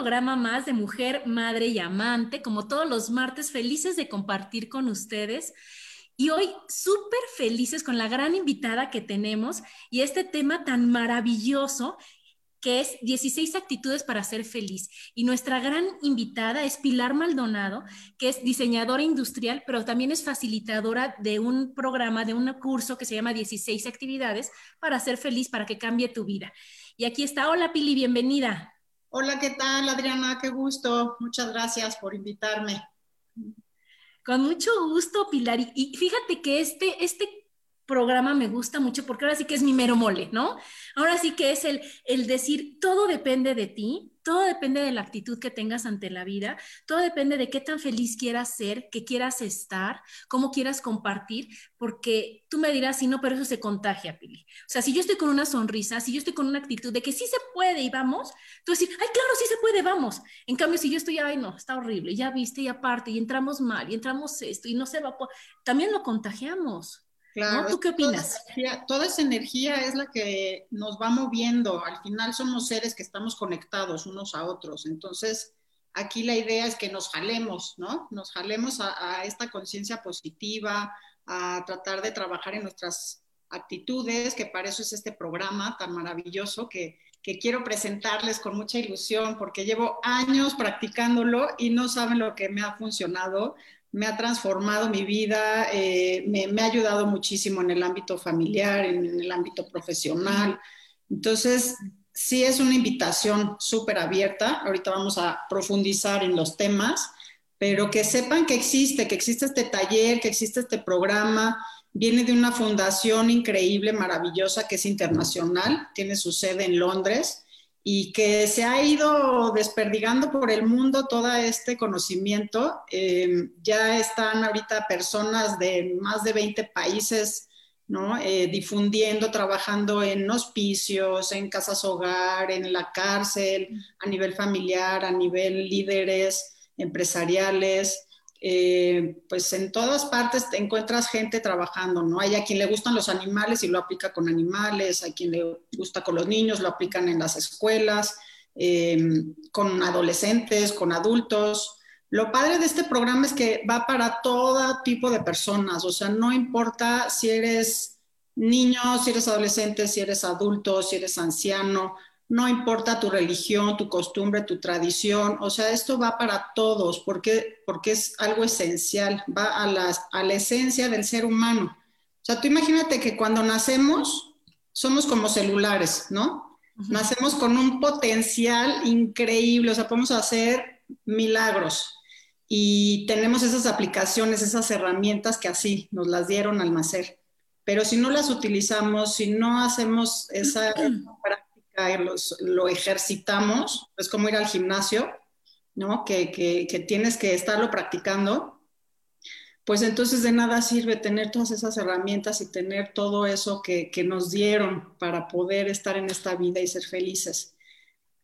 Programa más de Mujer, Madre y Amante, como todos los martes, felices de compartir con ustedes. Y hoy súper felices con la gran invitada que tenemos y este tema tan maravilloso que es 16 actitudes para ser feliz. Y nuestra gran invitada es Pilar Maldonado, que es diseñadora industrial, pero también es facilitadora de un programa, de un curso que se llama 16 actividades para ser feliz, para que cambie tu vida. Y aquí está. Hola Pili, bienvenida. Hola, ¿qué tal, Adriana? Qué gusto. Muchas gracias por invitarme. Con mucho gusto, Pilar. Y fíjate que este, este programa me gusta mucho porque ahora sí que es mi mero mole, ¿no? Ahora sí que es el, el decir, todo depende de ti, todo depende de la actitud que tengas ante la vida, todo depende de qué tan feliz quieras ser, qué quieras estar, cómo quieras compartir, porque tú me dirás, si no, pero eso se contagia, Pili. O sea, si yo estoy con una sonrisa, si yo estoy con una actitud de que sí se puede y vamos, tú decir, ay, claro, sí se puede, vamos. En cambio, si yo estoy, ay, no, está horrible, ya viste, y aparte, y entramos mal, y entramos esto, y no se va, también lo contagiamos. Claro. ¿Tú qué opinas? Toda esa, energía, es la que nos va moviendo. Al final somos seres que estamos conectados unos a otros. Entonces, aquí la idea es que nos jalemos, ¿no? Nos jalemos a, esta conciencia positiva, a tratar de trabajar en nuestras actitudes, que para eso es este programa tan maravilloso que, que quiero presentarles con mucha ilusión, porque llevo años practicándolo y no saben lo que me ha funcionado me ha transformado mi vida, eh, me, ha ayudado muchísimo en el ámbito familiar, en, el ámbito profesional. Entonces, sí es una invitación súper abierta. Ahorita vamos a profundizar en los temas, pero que sepan que existe, que existe este taller, que existe este programa. Viene de una fundación increíble, maravillosa, que es internacional, tiene su sede en Londres y que se ha ido desperdigando por el mundo todo este conocimiento. Eh, ya están ahorita personas de más de 20 países ¿no? Eh, difundiendo, trabajando en hospicios, en casas hogar, en la cárcel, a nivel familiar, a nivel líderes empresariales. Eh, pues en todas partes te encuentras gente trabajando, ¿no? Hay a quien le gustan los animales y lo aplica con animales, hay quien le gusta con los niños, lo aplican en las escuelas, em, con adolescentes, con adultos. Lo padre de este programa es que va para todo tipo de personas, o sea, no importa si eres niño, si eres adolescente, si eres adulto, si eres anciano, no importa tu religión, tu costumbre, tu tradición, o sea, esto va para todos porque, porque es algo esencial, va a, a la esencia del ser humano. O sea, tú imagínate que cuando nacemos somos como celulares, ¿no? Nacemos con un potencial increíble, o sea, podemos hacer milagros y tenemos esas aplicaciones, esas herramientas que así nos las dieron al nacer. Pero si no las utilizamos, si no hacemos esa práctica, lo ejercitamos, es como ir al gimnasio, ¿no? Que, que, tienes que estarlo practicando, pues entonces de nada sirve tener todas esas herramientas y tener todo eso que, que nos dieron para poder estar en esta vida y ser felices.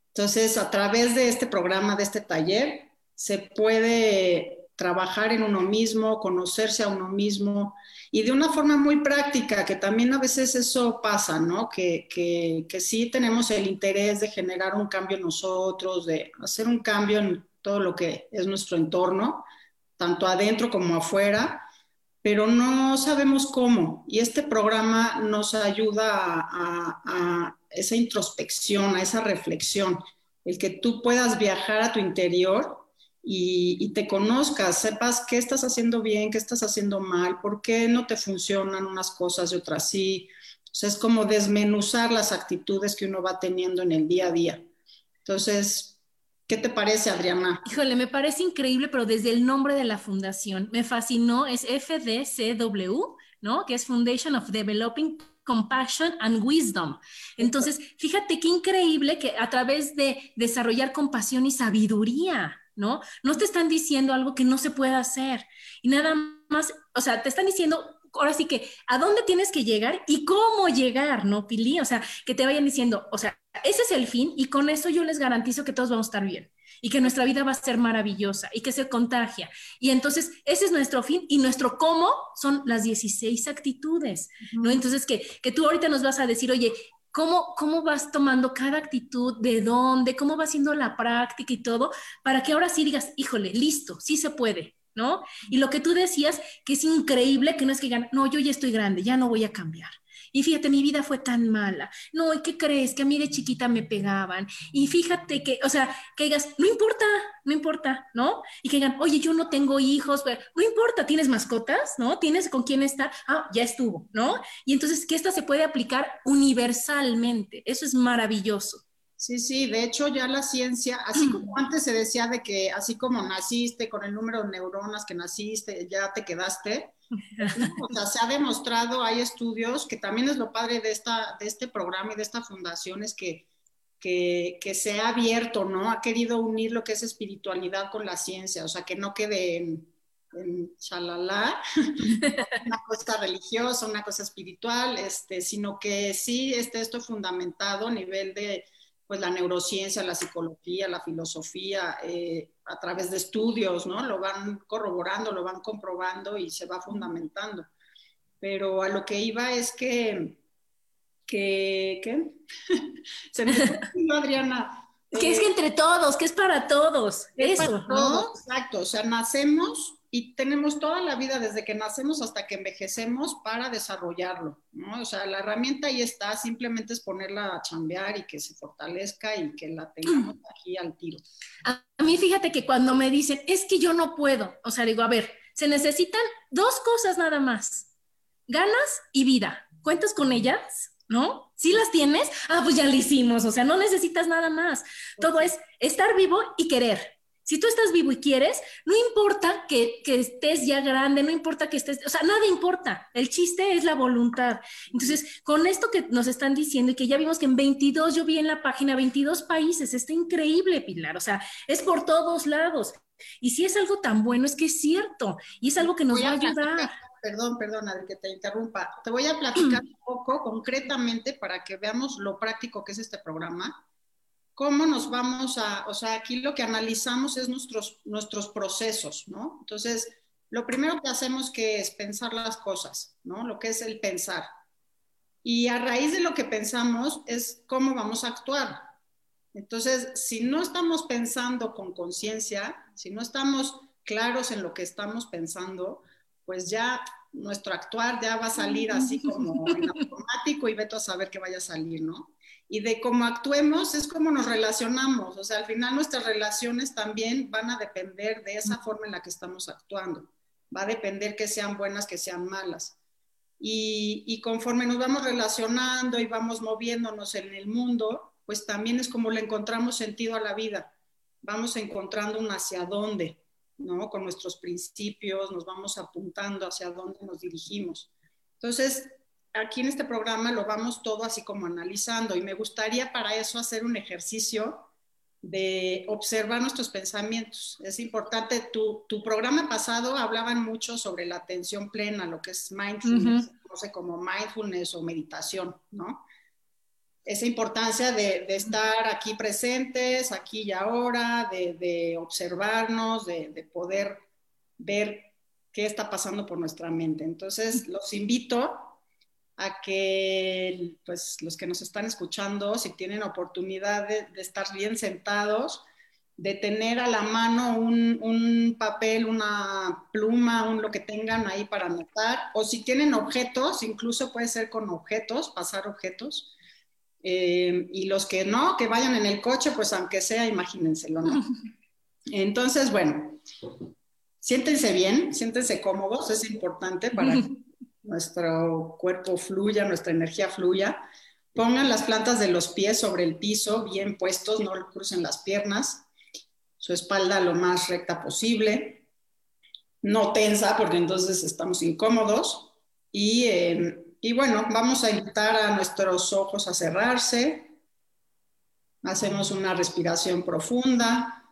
Entonces, a través de este programa, de este taller, se puede trabajar en uno mismo, conocerse a uno mismo y de una forma muy práctica, que también a veces eso pasa, ¿no? Que, que, que sí tenemos el interés de generar un cambio nosotros, de hacer un cambio en todo lo que es nuestro entorno, tanto adentro como afuera, pero no sabemos cómo. Y este programa nos ayuda a, esa introspección, a esa reflexión, el que tú puedas viajar a tu interior y, te conozcas, sepas qué estás haciendo bien, qué estás haciendo mal, por qué no te funcionan unas cosas y otras sí. O es como desmenuzar las actitudes que uno va teniendo en el día a día. Entonces, ¿qué te parece, Adriana? Híjole, me parece increíble, pero desde el nombre de la fundación me fascinó, es FDCW, ¿no? Que es Foundation of Developing compassion and wisdom. Entonces, fíjate qué increíble que a través de desarrollar compasión y sabiduría, ¿no? No te están diciendo algo que no se puede hacer. Y nada más, o sea, te están diciendo, ahora sí que, ¿a dónde tienes que llegar y cómo llegar, ¿no, Pili? O sea, que te vayan diciendo, o sea, ese es el fin y con eso yo les garantizo que todos vamos a estar bien y que nuestra vida va a ser maravillosa y que se contagia. Y entonces ese es nuestro fin y nuestro cómo son las 16 actitudes, ¿no? Entonces que, que tú ahorita nos vas a decir, oye, ¿Cómo, ¿Cómo vas tomando cada actitud? ¿De dónde? ¿Cómo va haciendo la práctica y todo? Para que ahora sí digas, híjole, listo, sí se puede, ¿no? Y lo que tú decías, que es increíble, que no es que digan, no, yo ya estoy grande, ya no voy a cambiar. Y fíjate, mi vida fue tan mala. No, ¿y qué crees? Que a mí de chiquita me pegaban. Y fíjate que, o sea, que digas, no importa, no importa, ¿no? Y que digan, oye, yo no tengo hijos, pero no importa, tienes mascotas, ¿no? Tienes con quién estar, ah, ya estuvo, ¿no? Y entonces que esta se puede aplicar universalmente. Eso es maravilloso. Sí, sí, de hecho ya la ciencia, así como antes se decía de que así como naciste con el número de neuronas que naciste, ya te quedaste, o sea, se ha demostrado, hay estudios, que también es lo padre de, esta, de este programa y de esta fundación, es que, que, que, se ha abierto, ¿no? Ha querido unir lo que es espiritualidad con la ciencia, o sea, que no quede en, en chalala, una cosa religiosa, una cosa espiritual, este, sino que sí esté esto fundamentado a nivel de pues la neurociencia, la psicología, la filosofía, eh, a través de estudios, ¿no? Lo van corroborando, lo van comprobando y se va fundamentando. Pero a lo que iba es que, que, ¿qué? se me Adriana. Que es que entre todos, que es para todos. Eso, ¿no? Exacto, o sea, nacemos y tenemos toda la vida desde que nacemos hasta que envejecemos para desarrollarlo, ¿no? O sea, la herramienta ahí está, simplemente es ponerla a chambear y que se fortalezca y que la tengamos aquí al tiro. A mí fíjate que cuando me dicen, es que yo no puedo, o sea, digo, a ver, se necesitan dos cosas nada más, ganas y vida. ¿Cuentas con ellas? ¿No? ¿Sí las tienes? Ah, pues ya lo hicimos, o sea, no necesitas nada más. Todo es estar vivo y querer. Si tú estás vivo y quieres, no importa que, estés ya grande, no importa que estés, o sea, nada importa. El chiste es la voluntad. Entonces, con esto que nos están diciendo y que ya vimos que en 22, yo vi en la página 22 países, está increíble, Pilar. O sea, es por todos lados. Y si es algo tan bueno, es que es cierto. Y es algo que nos va a ayudar. Perdón, perdón, Adri, que te interrumpa. Te voy a platicar un poco concretamente para que veamos lo práctico que es este programa cómo nos vamos a, o sea, aquí lo que analizamos es nuestros, nuestros procesos, ¿no? Entonces, lo primero que hacemos que es pensar las cosas, ¿no? Lo que es el pensar. Y a raíz de lo que pensamos es cómo vamos a actuar. Entonces, si no estamos pensando con conciencia, si no estamos claros en lo que estamos pensando, pues ya nuestro actuar ya va a salir así como en automático y veto a saber que vaya a salir, ¿no? Y de cómo actuemos es como nos relacionamos. O sea, al final nuestras relaciones también van a depender de esa forma en la que estamos actuando. Va a depender que sean buenas, que sean malas. Y conforme nos vamos relacionando y vamos moviéndonos en el mundo, pues también es como le encontramos sentido a la vida. Vamos encontrando un hacia dónde, ¿no? Con nuestros principios, nos vamos apuntando hacia dónde nos dirigimos. Entonces, aquí en este programa lo vamos todo así como analizando y me gustaría para eso hacer un ejercicio de observar nuestros pensamientos. Es importante, tu, tu programa pasado hablaban mucho sobre la atención plena, lo que es mindfulness, no sé, como mindfulness o meditación, ¿no? Esa importancia de, de estar aquí presentes, aquí y ahora, de, de observarnos, de, de poder ver qué está pasando por nuestra mente. Entonces, los invito a que pues, los que nos están escuchando, si tienen oportunidad de, estar bien sentados, de tener a la mano un, papel, una pluma, un lo que tengan ahí para anotar, o si tienen objetos, incluso puede ser con objetos, pasar objetos. Eh, y los que no, que vayan en el coche, pues aunque sea, imagínenselo, ¿no? Entonces, bueno, siéntense bien, siéntense cómodos, es importante para nuestro cuerpo fluya, nuestra energía fluya. Pongan las plantas de los pies sobre el piso, bien puestos, no crucen las piernas, su espalda lo más recta posible, no tensa porque entonces estamos incómodos. Y, eh, y bueno, vamos a invitar a nuestros ojos a cerrarse. Hacemos una respiración profunda.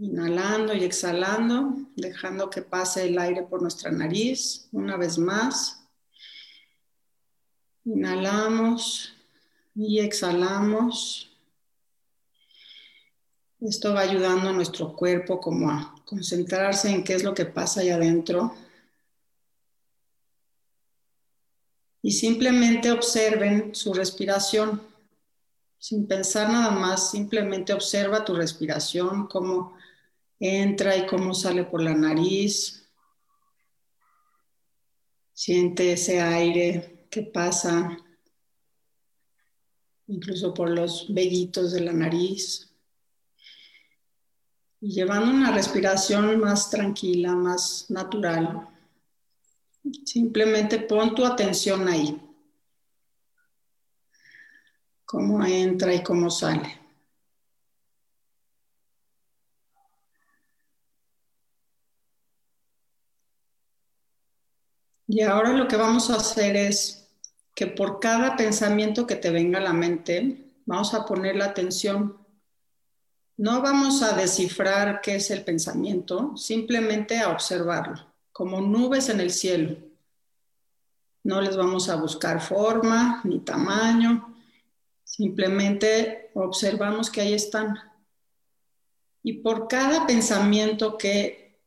Inhalando y exhalando, dejando que pase el aire por nuestra nariz una vez más. Inhalamos y exhalamos. Esto va ayudando a nuestro cuerpo como a concentrarse en qué es lo que pasa ahí adentro. Y simplemente observen su respiración. Sin pensar nada más, simplemente observa tu respiración, cómo entra y cómo sale por la nariz. Siente ese aire que pasa incluso por los vellitos de la nariz. Y llevando una respiración más tranquila, más natural. Simplemente pon tu atención ahí. Cómo entra y cómo sale. Y ahora lo que vamos a hacer es que por cada pensamiento que te venga a la mente, vamos a poner la atención. No vamos a descifrar qué es el pensamiento, simplemente a observarlo, como nubes en el cielo. No les vamos a buscar forma ni tamaño, simplemente observamos que ahí están. Y por cada pensamiento que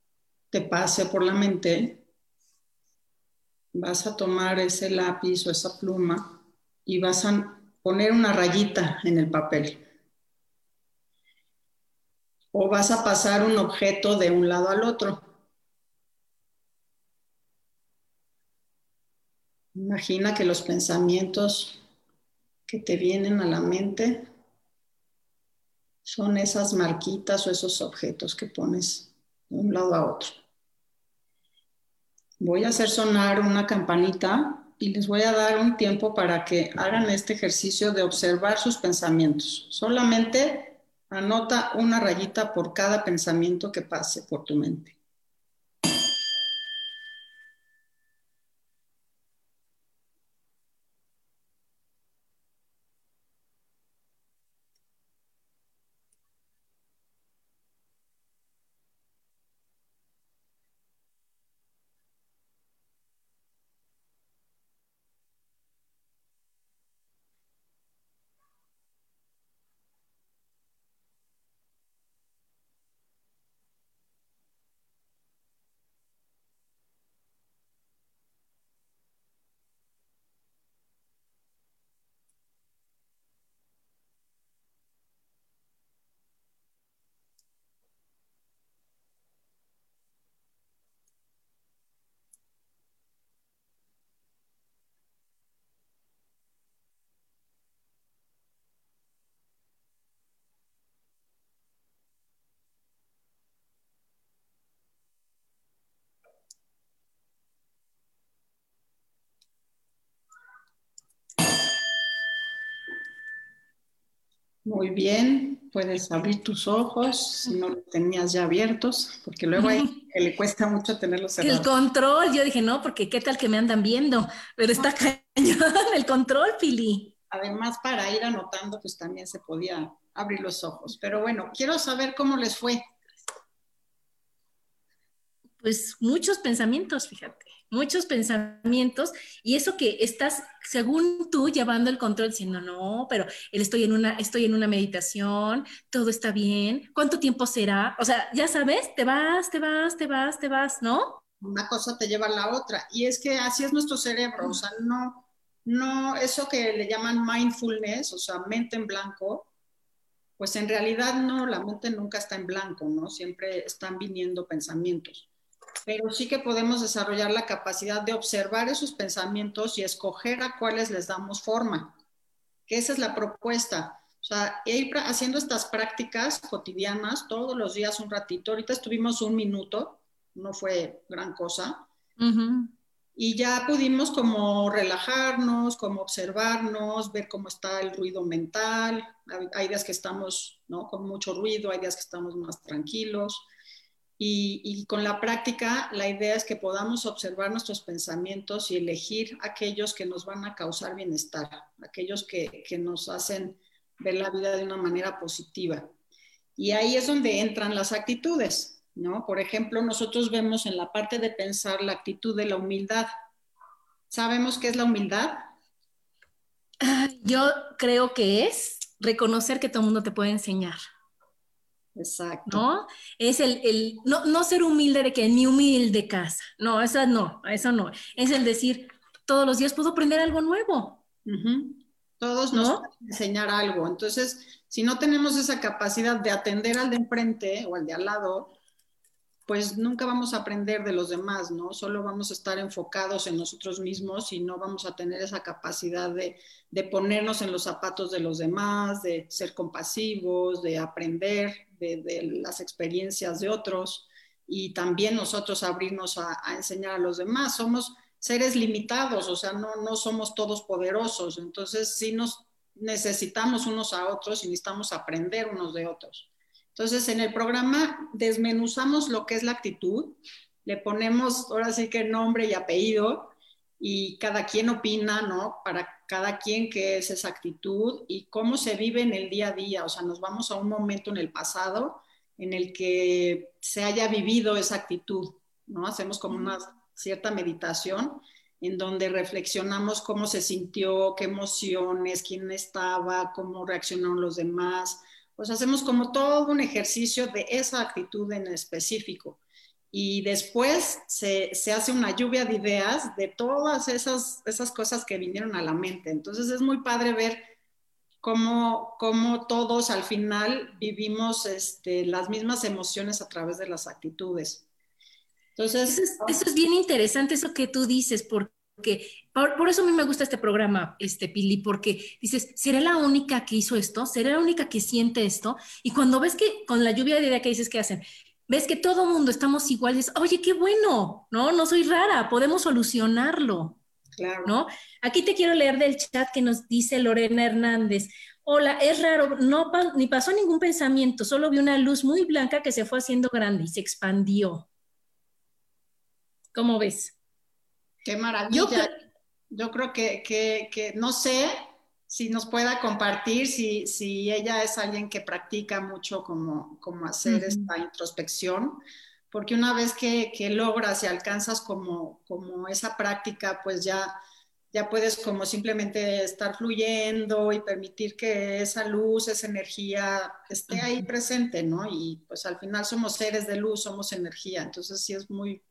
te pase por la mente, vas a tomar ese lápiz o esa pluma y vas a poner una rayita en el papel. O vas a pasar un objeto de un lado al otro. Imagina que los pensamientos que te vienen a la mente son esas marquitas o esos objetos que pones de un lado a otro. Voy a hacer sonar una campanita y les voy a dar un tiempo para que hagan este ejercicio de observar sus pensamientos. Solamente anota una rayita por cada pensamiento que pase por tu mente. Muy bien, puedes abrir tus ojos si no los tenías ya abiertos, porque luego hay que le cuesta mucho tenerlos cerrados. El control, yo dije, no, porque qué tal que me andan viendo, pero está cañón el control, Pili. Además, para ir anotando, pues también se podía abrir los ojos. Pero bueno, quiero saber cómo les fue. pues muchos pensamientos, fíjate, muchos pensamientos y eso que estás, según tú, llevando el control, diciendo, no, pero estoy en una, estoy en una meditación, todo está bien, ¿cuánto tiempo será? O sea, ya sabes, te vas, te vas, te vas, te vas, ¿no? Una cosa te lleva a la otra. Y es que así es nuestro cerebro, o sea, no, no, eso que le llaman mindfulness, o sea, mente en blanco, pues en realidad no, la mente nunca está en blanco, ¿no? Siempre están viniendo pensamientos pero sí que podemos desarrollar la capacidad de observar esos pensamientos y escoger a cuáles les damos forma, que esa es la propuesta. O sea, ir haciendo estas prácticas cotidianas todos los días un ratito. Ahorita estuvimos un minuto, no fue gran cosa. Y ya pudimos como relajarnos, como observarnos, ver cómo está el ruido mental. Hay días que estamos ¿no? con mucho ruido, hay días que estamos más tranquilos. Y, con la práctica, la idea es que podamos observar nuestros pensamientos y elegir aquellos que nos van a causar bienestar, aquellos que, que nos hacen ver la vida de una manera positiva. Y ahí es donde entran las actitudes, ¿no? Por ejemplo, nosotros vemos en la parte de pensar la actitud de la humildad. ¿Sabemos qué es la humildad? Yo creo que es reconocer que todo el mundo te puede enseñar. Exacto. ¿No? Es el, el no, no, ser humilde de que mi humilde casa. No, eso no, eso no. Es el decir, todos los días puedo aprender algo nuevo. Todos nos pueden enseñar algo. Entonces, si no tenemos esa capacidad de atender al de enfrente o al de al lado, pues nunca vamos a aprender de los demás, ¿no? Solo vamos a estar enfocados en nosotros mismos y no vamos a tener esa capacidad de, de ponernos en los zapatos de los demás, de ser compasivos, de aprender de, las experiencias de otros y también nosotros abrirnos a, enseñar a los demás. Somos seres limitados, o sea, no, no somos todos poderosos, entonces sí nos necesitamos unos a otros y necesitamos aprender unos de otros. Entonces, en el programa desmenuzamos lo que es la actitud, le ponemos ahora sí que nombre y apellido y cada quien opina, ¿no? Para cada quien qué es esa actitud y cómo se vive en el día a día. O sea, nos vamos a un momento en el pasado en el que se haya vivido esa actitud, ¿no? Hacemos como una cierta meditación en donde reflexionamos cómo se sintió, qué emociones, quién estaba, cómo reaccionaron los demás, pues hacemos como todo un ejercicio de esa actitud en específico. Y después se, hace una lluvia de ideas de todas esas, esas cosas que vinieron a la mente. Entonces es muy padre ver cómo, cómo todos al final vivimos este, las mismas emociones a través de las actitudes. Entonces, eso es, bien interesante eso que tú dices, porque porque por, eso a mí me gusta este programa, este Pili, porque dices, ¿seré la única que hizo esto? ¿Seré la única que siente esto? Y cuando ves que con la lluvia de idea que dices que hacen, ves que todo mundo estamos iguales, oye, qué bueno, ¿no? No soy rara, podemos solucionarlo. Claro. ¿No? Aquí te quiero leer del chat que nos dice Lorena Hernández. Hola, es raro, no ni pasó ningún pensamiento, solo vi una luz muy blanca que se fue haciendo grande y se expandió. ¿Cómo ves? Qué maravilla. Yo, creo que, no sé si nos pueda compartir, si, si ella es alguien que practica mucho como, como hacer esta introspección, porque una vez que, logras y alcanzas como, como esa práctica, pues ya, ya puedes como simplemente estar fluyendo y permitir que esa luz, esa energía esté ahí presente, ¿no? Y pues al final somos seres de luz, somos energía, entonces sí es muy,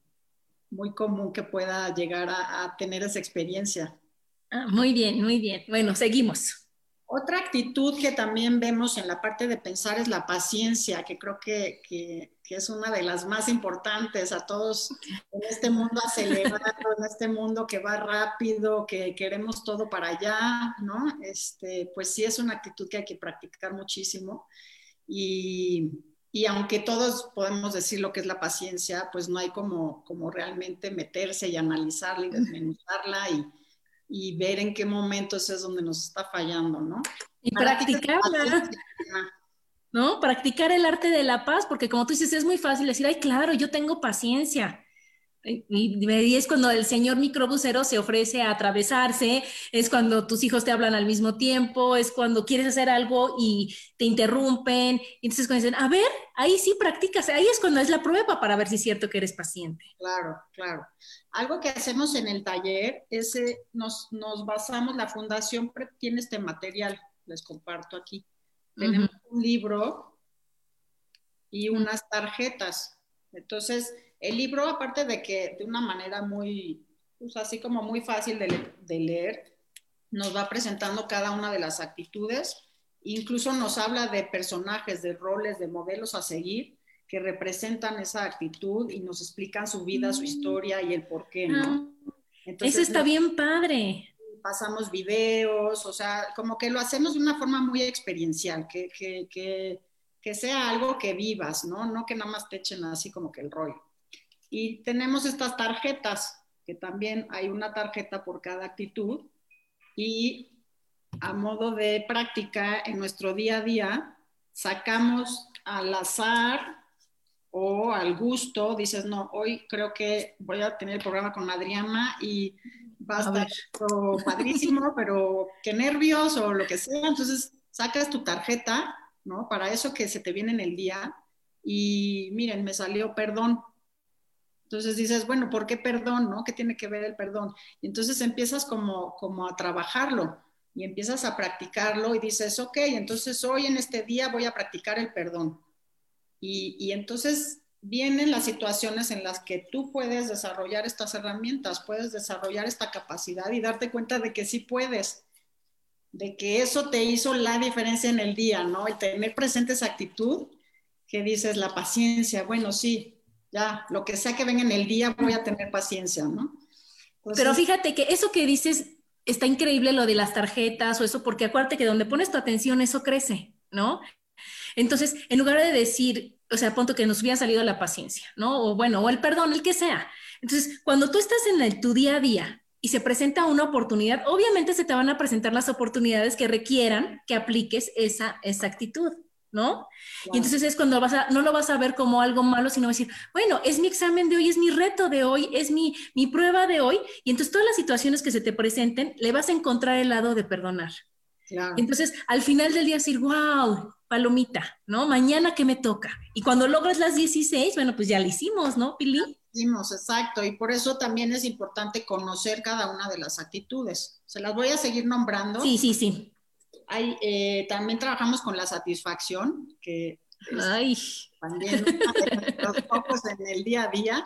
muy común que pueda llegar a, tener esa experiencia. Ah, muy bien, muy bien. Bueno, seguimos. Otra actitud que también vemos en la parte de pensar es la paciencia, que creo que, que, es una de las más importantes a todos en este mundo acelerado, en este mundo que va rápido, que queremos todo para allá, ¿no? Este, pues sí es una actitud que hay que practicar muchísimo. Y, y aunque todos podemos decir lo que es la paciencia, pues no hay como, como realmente meterse y analizarla y desmenuzarla y, y ver en qué momentos es donde nos está fallando, ¿no? Y practicarla. ¿No? Practicar el arte de la paz, porque como tú dices, es muy fácil decir, ay, claro, yo tengo paciencia. Y, es cuando el señor microbusero se ofrece a atravesarse, es cuando tus hijos te hablan al mismo tiempo, es cuando quieres hacer algo y te interrumpen. Y entonces cuando dicen, a ver, ahí sí practicas, ahí es cuando es la prueba para ver si es cierto que eres paciente. Claro, claro. Algo que hacemos en el taller es, eh, nos, nos basamos, la fundación tiene este material, les comparto aquí. Tenemos un libro y unas tarjetas. Entonces, el libro, aparte de que de una manera muy, pues así como muy fácil de, leer, nos va presentando cada una de las actitudes, incluso nos habla de personajes, de roles, de modelos a seguir que representan esa actitud y nos explican su vida, su mm. historia y el por qué, ¿no? Ah, Entonces, Eso está bien padre. Pasamos videos, o sea, como que lo hacemos de una forma muy experiencial, que, que, que, que sea algo que vivas, ¿no? No que nada más te echen así como que el rollo. Y tenemos estas tarjetas, que también hay una tarjeta por cada actitud. Y a modo de práctica en nuestro día a día, sacamos al azar o al gusto, dices, no, hoy creo que voy a tener el programa con Adriana y va a, estar padrísimo, pero qué nervios o lo que sea. Entonces, sacas tu tarjeta, ¿no? Para eso que se te viene en el día. Y miren, me salió perdón. Entonces dices, bueno, ¿por qué perdón? ¿No? ¿Qué tiene que ver el perdón? Y entonces empiezas como, como a trabajarlo y empiezas a practicarlo y dices, ok, entonces hoy en este día voy a practicar el perdón. Y, entonces vienen las situaciones en las que tú puedes desarrollar estas herramientas, puedes desarrollar esta capacidad y darte cuenta de que sí puedes, de que eso te hizo la diferencia en el día, ¿no? Y tener presente esa actitud que dices, la paciencia, bueno, sí, ya, lo que sea que venga en el día, voy a tener paciencia, ¿no? Pero fíjate que eso que dices está increíble lo de las tarjetas o eso, porque acuérdate que donde pones tu atención, eso crece, ¿no? Entonces, en lugar de decir, o sea, punto que nos hubiera salido la paciencia, ¿no? O bueno, o el perdón, el que sea. Entonces, cuando tú estás en tu día a día y se presenta una oportunidad, obviamente se te van a presentar las oportunidades que requieran que apliques esa, esa actitud. ¿no? Y entonces es cuando vas a, no lo vas a ver como algo malo, sino decir, bueno, es mi examen de hoy, es mi reto de hoy, es mi, mi prueba de hoy, y entonces todas las situaciones que se te presenten, le vas a encontrar el lado de perdonar. Entonces, al final del día decir, wow, palomita, ¿no? Mañana que me toca. Y cuando logras las 16, bueno, pues ya lo hicimos, ¿no, Pili? Hicimos, exacto. Y por eso también es importante conocer cada una de las actitudes. Se las voy a seguir nombrando. Sí, sí, sí. Eh, también trabajamos con la satisfacción, que Ay. también los focos en el día a día,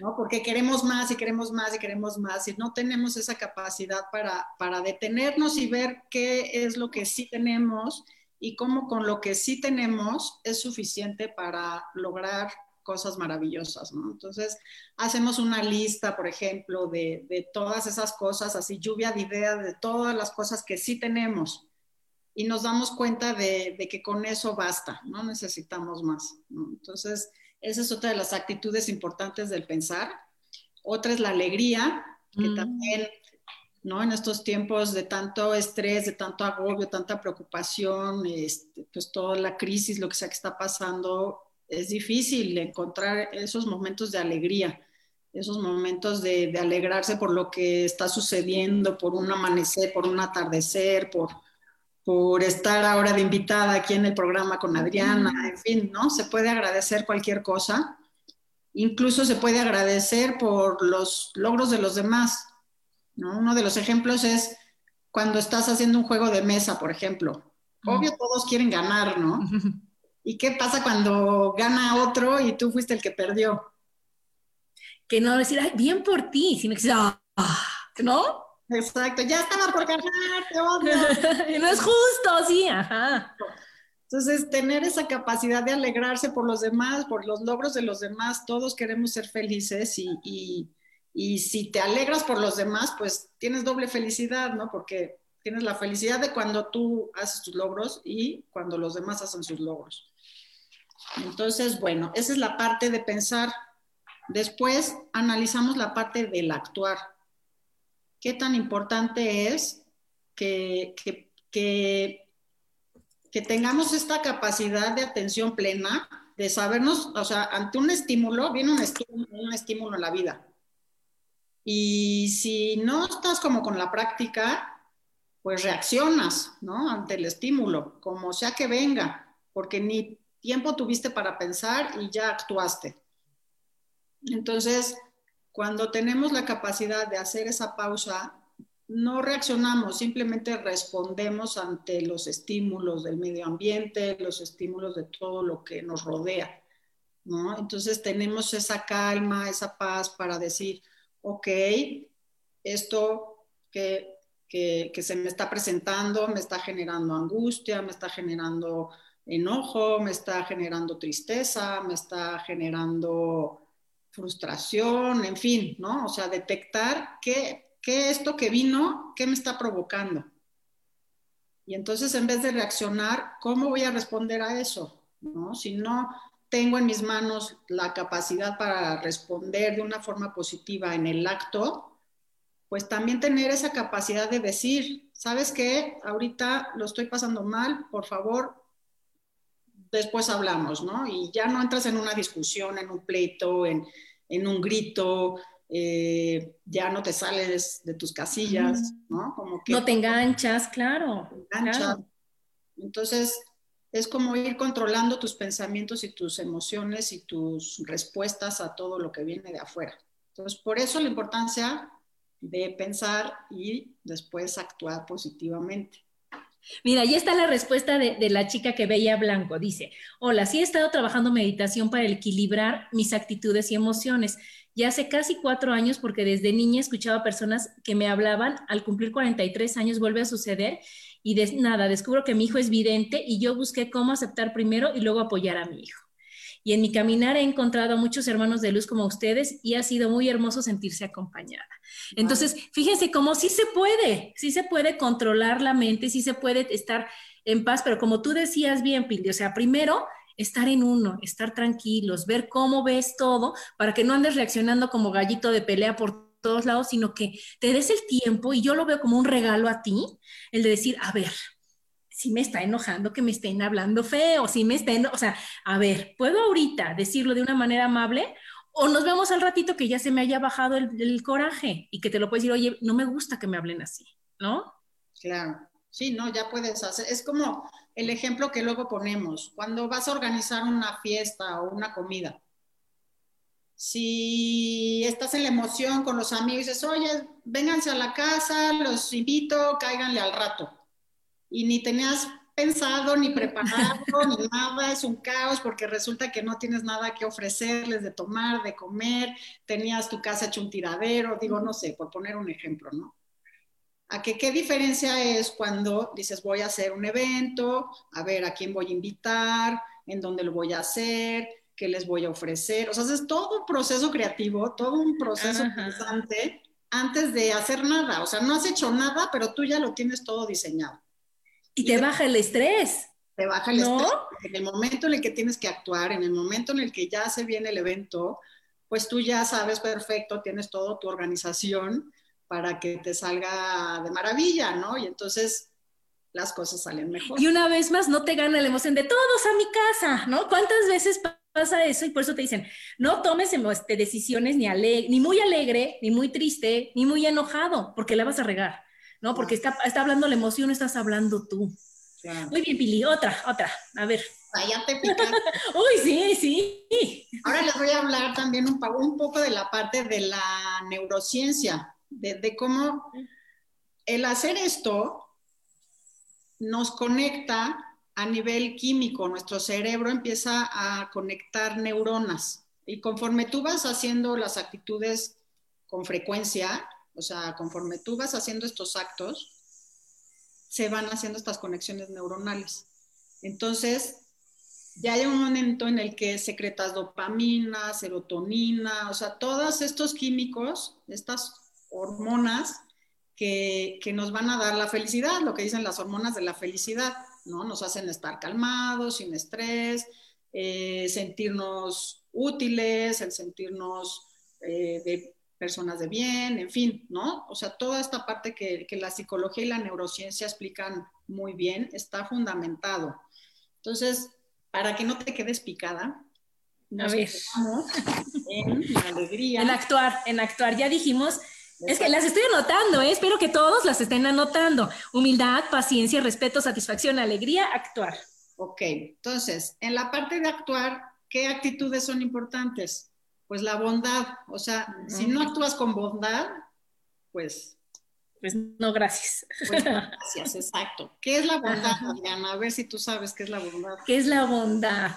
¿no? Porque queremos más y queremos más y queremos más y no tenemos esa capacidad para, para detenernos y ver qué es lo que sí tenemos y cómo con lo que sí tenemos es suficiente para lograr cosas maravillosas, ¿no? Entonces, hacemos una lista, por ejemplo, de, de todas esas cosas, así lluvia de ideas de todas las cosas que sí tenemos y nos damos cuenta de, que con eso basta, no necesitamos más. Entonces, esa es otra de las actitudes importantes del pensar. Otra es la alegría, que mm. también, ¿no? En estos tiempos de tanto estrés, de tanto agobio, tanta preocupación, este, pues toda la crisis, lo que sea que está pasando, es difícil encontrar esos momentos de alegría, esos momentos de, de alegrarse por lo que está sucediendo, por un amanecer, por un atardecer, por por estar ahora de invitada aquí en el programa con Adriana, en fin, ¿no? Se puede agradecer cualquier cosa. Incluso se puede agradecer por los logros de los demás. ¿No? Uno de los ejemplos es cuando estás haciendo un juego de mesa, por ejemplo. Obvio, todos quieren ganar, ¿no? ¿Y qué pasa cuando gana otro y tú fuiste el que perdió? Que no decir, ay, bien por ti, sino que ah, ¿no? Exacto, ya estaba por ganar, y no es justo, sí, ajá. Entonces, tener esa capacidad de alegrarse por los demás, por los logros de los demás, todos queremos ser felices y, y, si te alegras por los demás, pues tienes doble felicidad, ¿no? Porque tienes la felicidad de cuando tú haces tus logros y cuando los demás hacen sus logros. Entonces, bueno, esa es la parte de pensar. Después analizamos la parte del actuar qué tan importante es que, que, tengamos esta capacidad de atención plena, de sabernos, o sea, ante un estímulo, viene un estímulo, un estímulo en la vida, Y si no estás como con la práctica, pues reaccionas, ¿no? Ante el estímulo, como sea que venga, porque ni tiempo tuviste para pensar y ya actuaste. Entonces, cuando tenemos la capacidad de hacer esa pausa, no reaccionamos, simplemente respondemos ante los estímulos del medio ambiente, los estímulos de todo lo que nos rodea. ¿no? Entonces tenemos esa calma, esa paz para decir, ok, esto que, que, se me está presentando me está generando angustia, me está generando enojo, me está generando tristeza, me está generando frustración, en fin, ¿no? O sea, detectar qué, qué esto que vino, qué me está provocando. Y entonces, en vez de reaccionar, ¿cómo voy a responder a eso? ¿No? Si no tengo en mis manos la capacidad para responder de una forma positiva en el acto, pues también tener esa capacidad de decir, ¿sabes qué? Ahorita lo estoy pasando mal, por favor, después hablamos, ¿no? Y ya no entras en una discusión, en un pleito, en, en un grito, eh, ya no te sales de tus casillas, ¿no? Como que, no te enganchas, claro. Te enganchas. Claro. Entonces, es como ir controlando tus pensamientos y tus emociones y tus respuestas a todo lo que viene de afuera. Entonces, por eso la importancia de pensar y después actuar positivamente. Mira, ahí está la respuesta de, la chica que veía blanco. Dice, hola, sí he estado trabajando meditación para equilibrar mis actitudes y emociones. Ya hace casi cuatro años, porque desde niña escuchaba personas que me hablaban, al cumplir 43 años vuelve a suceder y de nada, descubro que mi hijo es vidente y yo busqué cómo aceptar primero y luego apoyar a mi hijo. Y en mi caminar he encontrado a muchos hermanos de luz como ustedes y ha sido muy hermoso sentirse acompañada. Entonces, fíjense cómo sí se puede, sí se puede controlar la mente, sí se puede estar en paz, pero como tú decías bien, Pili, o sea, primero estar en uno, estar tranquilos, ver cómo ves todo para que no andes reaccionando como gallito de pelea por todos lados, sino que te des el tiempo, y yo lo veo como un regalo a ti, el de decir, a ver, si me está enojando que me estén hablando feo, si me estén, o sea, a ver, ¿puedo ahorita decirlo de una manera amable? O nos vemos al ratito que ya se me haya bajado el, coraje y que te lo puedes decir, oye, no me gusta que me hablen así, ¿no? Claro, sí, no, ya puedes hacer, es como el ejemplo que luego ponemos, cuando vas a organizar una fiesta o una comida, si estás en la emoción con los amigos dices, oye, vénganse a la casa, los invito, cáiganle al rato. Y ni tenías pensado, ni preparado, ni nada, es un caos porque resulta que no tienes nada que ofrecerles de tomar, de comer, tenías tu casa hecho un tiradero, digo, no sé, por poner un ejemplo, ¿no? A que qué diferencia es cuando dices, voy a hacer un evento, a ver a quién voy a invitar, en dónde lo voy a hacer, qué les voy a ofrecer. O sea, es todo un proceso creativo, todo un proceso pensante antes de hacer nada. O sea, no has hecho nada, pero tú ya lo tienes todo diseñado. Y, te baja el estrés. Te baja el estrés. En el momento en el que tienes que actuar, en el momento en el que ya se viene el evento, pues tú ya sabes perfecto, tienes todo tu organización para que te salga de maravilla, ¿no? Y entonces las cosas salen mejor. Y una vez más, no te gana la emoción de todos a mi casa, ¿no? ¿Cuántas veces pasa eso y por eso te dicen, no tomes este, decisiones ni, ni muy alegre, ni muy triste, ni muy enojado, porque la vas a regar, ¿no? Porque está, está hablando la emoción, estás hablando tú. Muy bien, Pili, otra, otra, a ver. te Uy, sí, sí. Ahora les voy a hablar también un, un poco de la parte de la neurociencia, de, de cómo el hacer esto nos conecta a nivel químico, nuestro cerebro empieza a conectar neuronas y conforme tú vas haciendo las actitudes con frecuencia, o sea, conforme tú vas haciendo estos actos, se van haciendo estas conexiones neuronales. Entonces, ya hay un momento en el que secretas dopamina, serotonina, o sea, todos estos químicos, estas hormonas que, que nos van a dar la felicidad, lo que dicen las hormonas de la felicidad. ¿no? Nos hacen estar calmados, sin estrés, eh, sentirnos útiles, el sentirnos eh, de personas de bien, en fin, ¿no? O sea, toda esta parte que, la psicología y la neurociencia explican muy bien está fundamentado. Entonces, para que no te quedes picada, nos en la alegría. En actuar, en actuar. Ya dijimos Es que las estoy anotando, ¿eh? espero que todos las estén anotando. Humildad, paciencia, respeto, satisfacción, alegría, actuar. Ok, entonces, en la parte de actuar, ¿qué actitudes son importantes? Pues la bondad, o sea, si no actúas con bondad, pues... Pues no, gracias. Pues gracias, exacto. ¿Qué es la bondad, Diana? A ver si tú sabes qué es la bondad. ¿Qué es la bondad?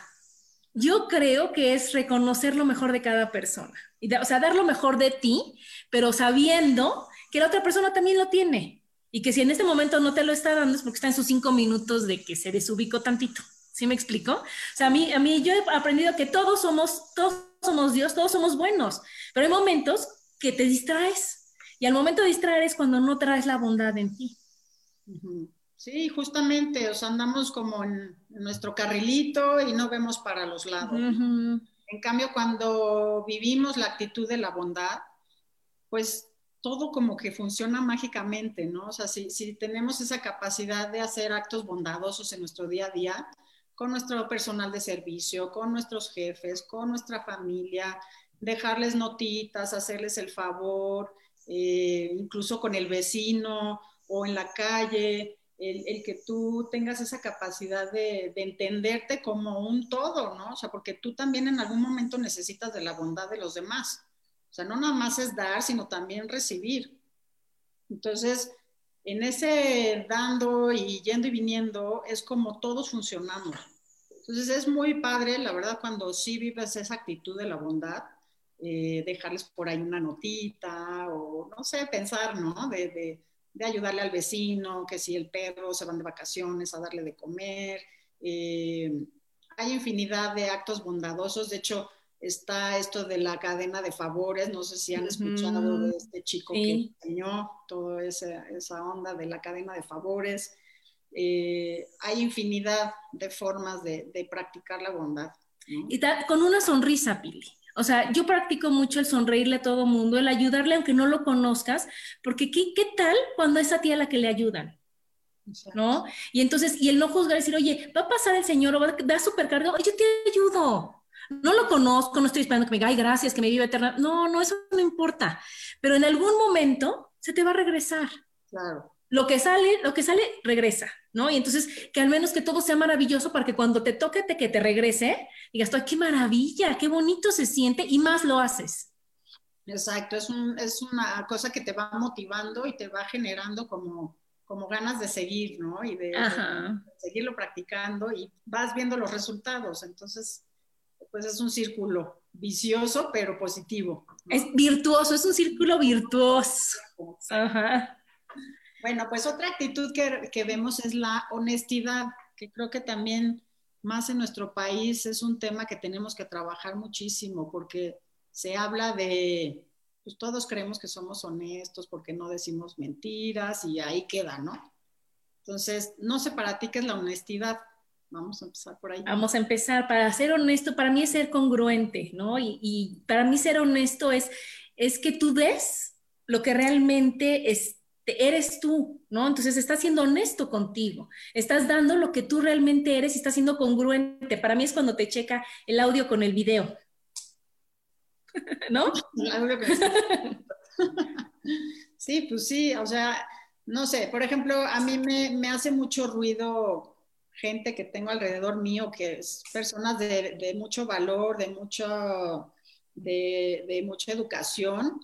Yo creo que es reconocer lo mejor de cada persona. o sea, dar lo mejor de ti, pero sabiendo que la otra persona también lo tiene. Y que si en este momento no te lo está dando es porque está en sus cinco minutos de que se desubicó tantito. ¿Sí me explico? O sea, a mí, a mí yo he aprendido que todos somos, todos somos Dios, todos somos buenos, pero hay momentos que te distraes. Y al momento de distraer es cuando no traes la bondad en ti. Sí, justamente, o sea, andamos como en, nuestro carrilito y no vemos para los lados. En cambio, cuando vivimos la actitud de la bondad, pues todo como que funciona mágicamente, ¿no? O sea, si, si tenemos esa capacidad de hacer actos bondadosos en nuestro día a día, con nuestro personal de servicio, con nuestros jefes, con nuestra familia, dejarles notitas, hacerles el favor, eh, incluso con el vecino o en la calle, el, que tú tengas esa capacidad de, entenderte como un todo, ¿no? O sea, porque tú también en algún momento necesitas de la bondad de los demás. O sea, no nada más es dar, sino también recibir. Entonces, en ese dando y yendo y viniendo es como todos funcionamos. Entonces, es muy padre, la verdad, cuando sí vives esa actitud de la bondad, eh, dejarles por ahí una notita o, no sé, pensar, ¿no? de de ayudarle al vecino, que si el perro se van de vacaciones, a darle de comer. Eh, hay infinidad de actos bondadosos. De hecho, está esto de la cadena de favores. No sé si han escuchado de este chico que enseñó toda esa, esa, onda de la cadena de favores. Eh, hay infinidad de formas de, de practicar la bondad. Y con una sonrisa, Pili. O sea, yo practico mucho el sonreírle a todo mundo, el ayudarle aunque no lo conozcas, porque ¿qué, qué tal cuando es a ti a la que le ayudan? ¿No? Y entonces, y el no juzgar, decir, oye, va a pasar el señor o va, a supercargo, yo te ayudo. No lo conozco, no estoy esperando que me diga, ay, gracias, que me viva eterna. No, no, eso no importa. Pero en algún momento se te va a regresar. Claro lo que sale, lo que sale, regresa, ¿no? Y entonces, que al menos que todo sea maravilloso para que cuando te toque te, que te regrese, digas, ¡ay, qué maravilla! ¡Qué bonito se siente! Y más lo haces. Exacto, es, un, es una cosa que te va motivando y te va generando como, como ganas de seguir, ¿no? Y de, seguirlo practicando y vas viendo los resultados. Entonces, pues es un círculo vicioso, pero positivo. Es virtuoso, es un círculo virtuoso. Ajá. Bueno, pues otra actitud que, vemos es la honestidad, que creo que también más en nuestro país es un tema que tenemos que trabajar muchísimo porque se habla de, pues todos creemos que somos honestos porque no decimos mentiras y ahí queda, ¿no? Entonces, no sé para ti qué es la honestidad. Vamos a empezar por ahí. Vamos a empezar. Para ser honesto, para mí es ser congruente, ¿no? Y, y para mí ser honesto es, es que tú des lo que realmente es, eres tú, ¿no? Entonces estás siendo honesto contigo, estás dando lo que tú realmente eres y estás siendo congruente. Para mí es cuando te checa el audio con el video. ¿No? sí, pues sí, o sea, no sé, por ejemplo, a mí me, hace mucho ruido gente que tengo alrededor mío, que es personas de, mucho valor, de, mucho, de, de mucha educación,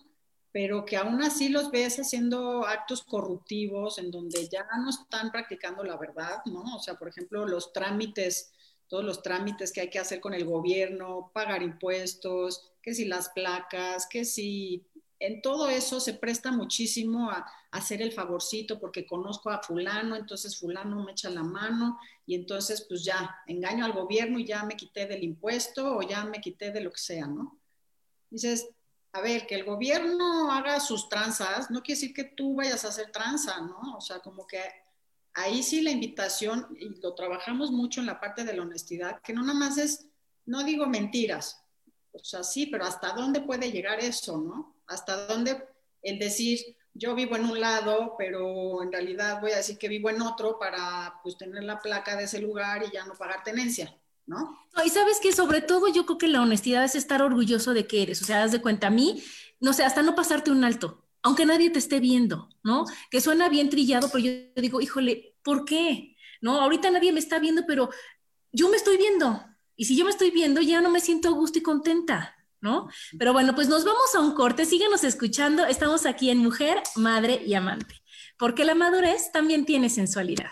pero que aún así los ves haciendo actos corruptivos en donde ya no están practicando la verdad, ¿no? O sea, por ejemplo, los trámites, todos los trámites que hay que hacer con el gobierno, pagar impuestos, que si las placas, que si en todo eso se presta muchísimo a, hacer el favorcito porque conozco a fulano, entonces fulano me echa la mano y entonces pues ya engaño al gobierno y ya me quité del impuesto o ya me quité de lo que sea, ¿no? Dices, a ver, que el gobierno haga sus tranzas, no quiere decir que tú vayas a hacer tranza, ¿no? O sea, como que ahí sí la invitación, y lo trabajamos mucho en la parte de la honestidad, que no nada más es, no digo mentiras, o sea, sí, pero hasta dónde puede llegar eso, ¿no? Hasta dónde el decir, yo vivo en un lado, pero en realidad voy a decir que vivo en otro para pues tener la placa de ese lugar y ya no pagar tenencia. ¿no? Y sabes que sobre todo yo creo que la honestidad es estar orgulloso de que eres, o sea, haz de cuenta a mí, no sé, hasta no pasarte un alto. aunque nadie te esté viendo, ¿no? Que suena bien trillado, pero yo digo, híjole, ¿por qué? No, ahorita nadie me está viendo, pero yo me estoy viendo. Y si yo me estoy viendo, ya no me siento a gusto y contenta, ¿no? Pero bueno, pues nos vamos a un corte, síganos escuchando. Estamos aquí en Mujer, Madre y Amante, porque la madurez también tiene sensualidad.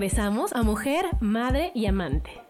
regresamos a Mujer, Madre y Amante.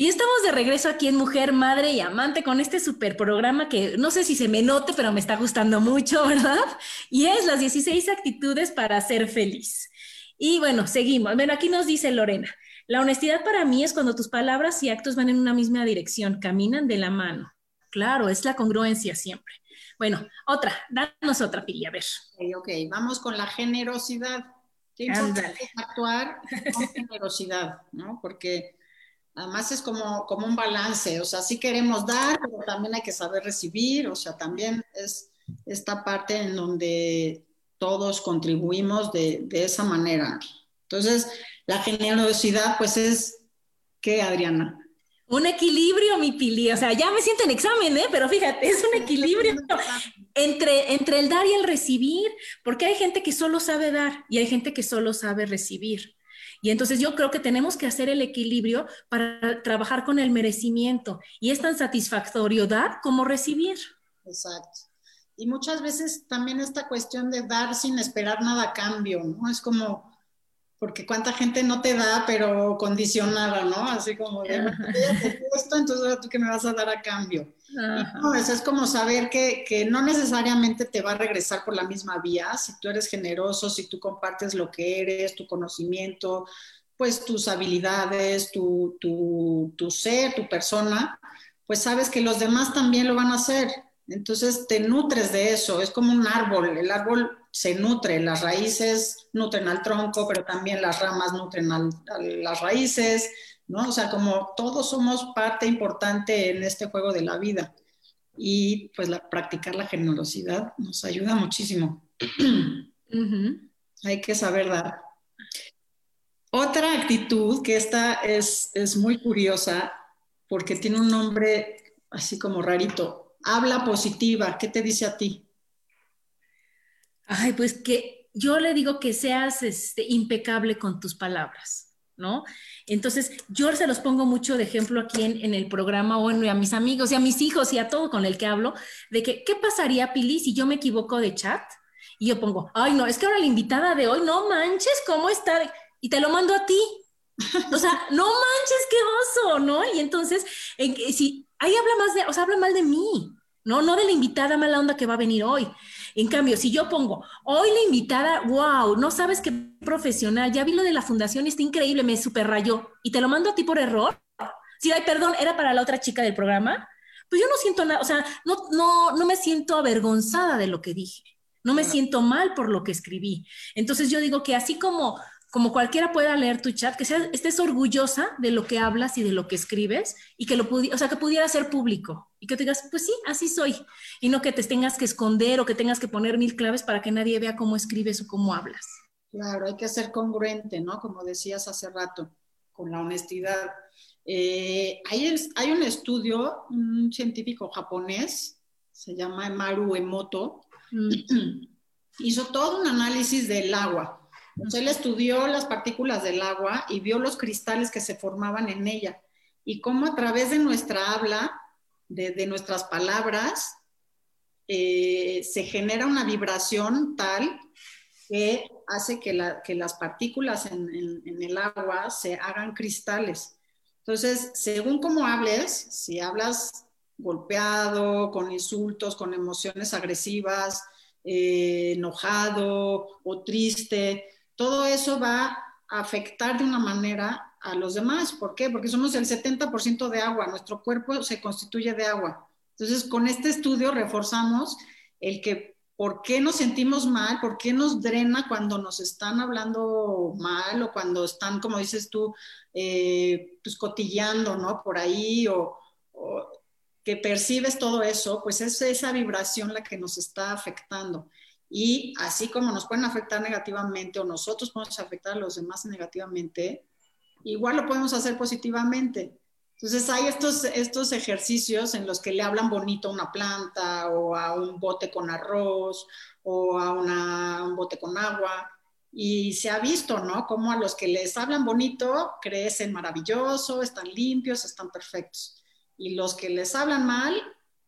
Y estamos de regreso aquí en Mujer, Madre y Amante con este super programa que no sé si se me note, pero me está gustando mucho, ¿verdad? Y es las 16 actitudes para ser feliz. Y bueno, seguimos. Bueno, aquí nos dice Lorena, la honestidad para mí es cuando tus palabras y actos van en una misma dirección, caminan de la mano. Claro, es la congruencia siempre. Bueno, otra, danos otra, Pili, a ver. Ok, ok, vamos con la generosidad. Qué importante actuar con generosidad, ¿no? Porque Además es como, como un balance, o sea, sí queremos dar, pero también hay que saber recibir, o sea, también es esta parte en donde todos contribuimos de, de esa manera. Entonces, la generosidad, pues es, ¿qué, Adriana? Un equilibrio, mi pili. O sea, ya me siento en examen, ¿eh? Pero fíjate, es un equilibrio entre, entre el dar y el recibir, porque hay gente que solo sabe dar y hay gente que solo sabe recibir. Y entonces yo creo que tenemos que hacer el equilibrio para trabajar con el merecimiento. Y es tan satisfactorio dar como recibir. Exacto. Y muchas veces también esta cuestión de dar sin esperar nada a cambio, ¿no? Es como, porque cuánta gente no te da, pero condicionada, ¿no? Así como, de, esto, entonces tú que me vas a dar a cambio. Es como saber que, que, no necesariamente te va a regresar por la misma vía, si tú eres generoso, si tú compartes lo que eres, tu conocimiento, pues tus habilidades, tu, tu, tu ser, tu persona, pues sabes que los demás también lo van a hacer. Entonces te nutres de eso, es como un árbol, el árbol se nutre, las raíces nutren al tronco, pero también las ramas nutren a las raíces, ¿no? O sea, como todos somos parte importante en este juego de la vida. Y pues la, practicar la generosidad nos ayuda muchísimo. Hay que saber dar. Otra actitud que esta es, es muy curiosa porque tiene un nombre así como rarito. Habla positiva. ¿Qué te dice a ti? Ay, pues que yo le digo que seas este, impecable con tus palabras, ¿no? Entonces, yo se los pongo mucho de ejemplo aquí en, el programa o a mis amigos y a mis hijos y a todo con el que hablo, de que, ¿qué pasaría, Pili, si yo me equivoco de chat? Y yo pongo, ay, no, es que ahora la invitada de hoy, no manches, ¿cómo está? Y te lo mando a ti. O sea, no manches, qué oso, ¿no? Y entonces, si ahí habla más de, o sea, habla mal de mí, ¿no? No de la invitada mala onda que va a venir hoy. En cambio, si yo pongo, hoy la invitada, wow, no sabes qué profesional, ya vi lo de la fundación y está increíble, me super rayó, y te lo mando a ti por error. Si, ay, perdón, era para la otra chica del programa, pues yo no siento nada, o sea, no, no, no me siento avergonzada de lo que dije, no me siento mal por lo que escribí. Entonces yo digo que así como como cualquiera pueda leer tu chat, que estés orgullosa de lo que hablas y de lo que escribes y que lo o sea, que pudiera ser público y que te digas, pues sí, así soy, y no que te tengas que esconder o que tengas que poner mil claves para que nadie vea cómo escribes o cómo hablas. Claro, hay que ser congruente, ¿no? Como decías hace rato, con la honestidad. Eh, hay, hay un estudio, un científico japonés, se llama Maru Emoto, mm. hizo todo un análisis del agua entonces él estudió las partículas del agua y vio los cristales que se formaban en ella y cómo a través de nuestra habla, de, nuestras palabras, eh, se genera una vibración tal que hace que, las partículas en, el agua se hagan cristales. Entonces, según cómo hables, si hablas golpeado, con insultos, con emociones agresivas, eh, enojado o triste, todo eso va a afectar de una manera a los demás. ¿Por qué? Porque somos el 70% de agua, nuestro cuerpo se constituye de agua. Entonces, con este estudio reforzamos el que por qué nos sentimos mal, por qué nos drena cuando nos están hablando mal o cuando están, como dices tú, eh, pues cotilleando, ¿no? Por ahí o, o que percibes todo eso, pues es esa vibración la que nos está afectando. Y así como nos pueden afectar negativamente o nosotros podemos afectar a los demás negativamente, igual lo podemos hacer positivamente. Entonces hay estos, estos ejercicios en los que le hablan bonito a una planta o a un bote con arroz o a un bote con agua. Y se ha visto, ¿no? Como a los que les hablan bonito crecen maravilloso, están limpios, están perfectos. Y los que les hablan mal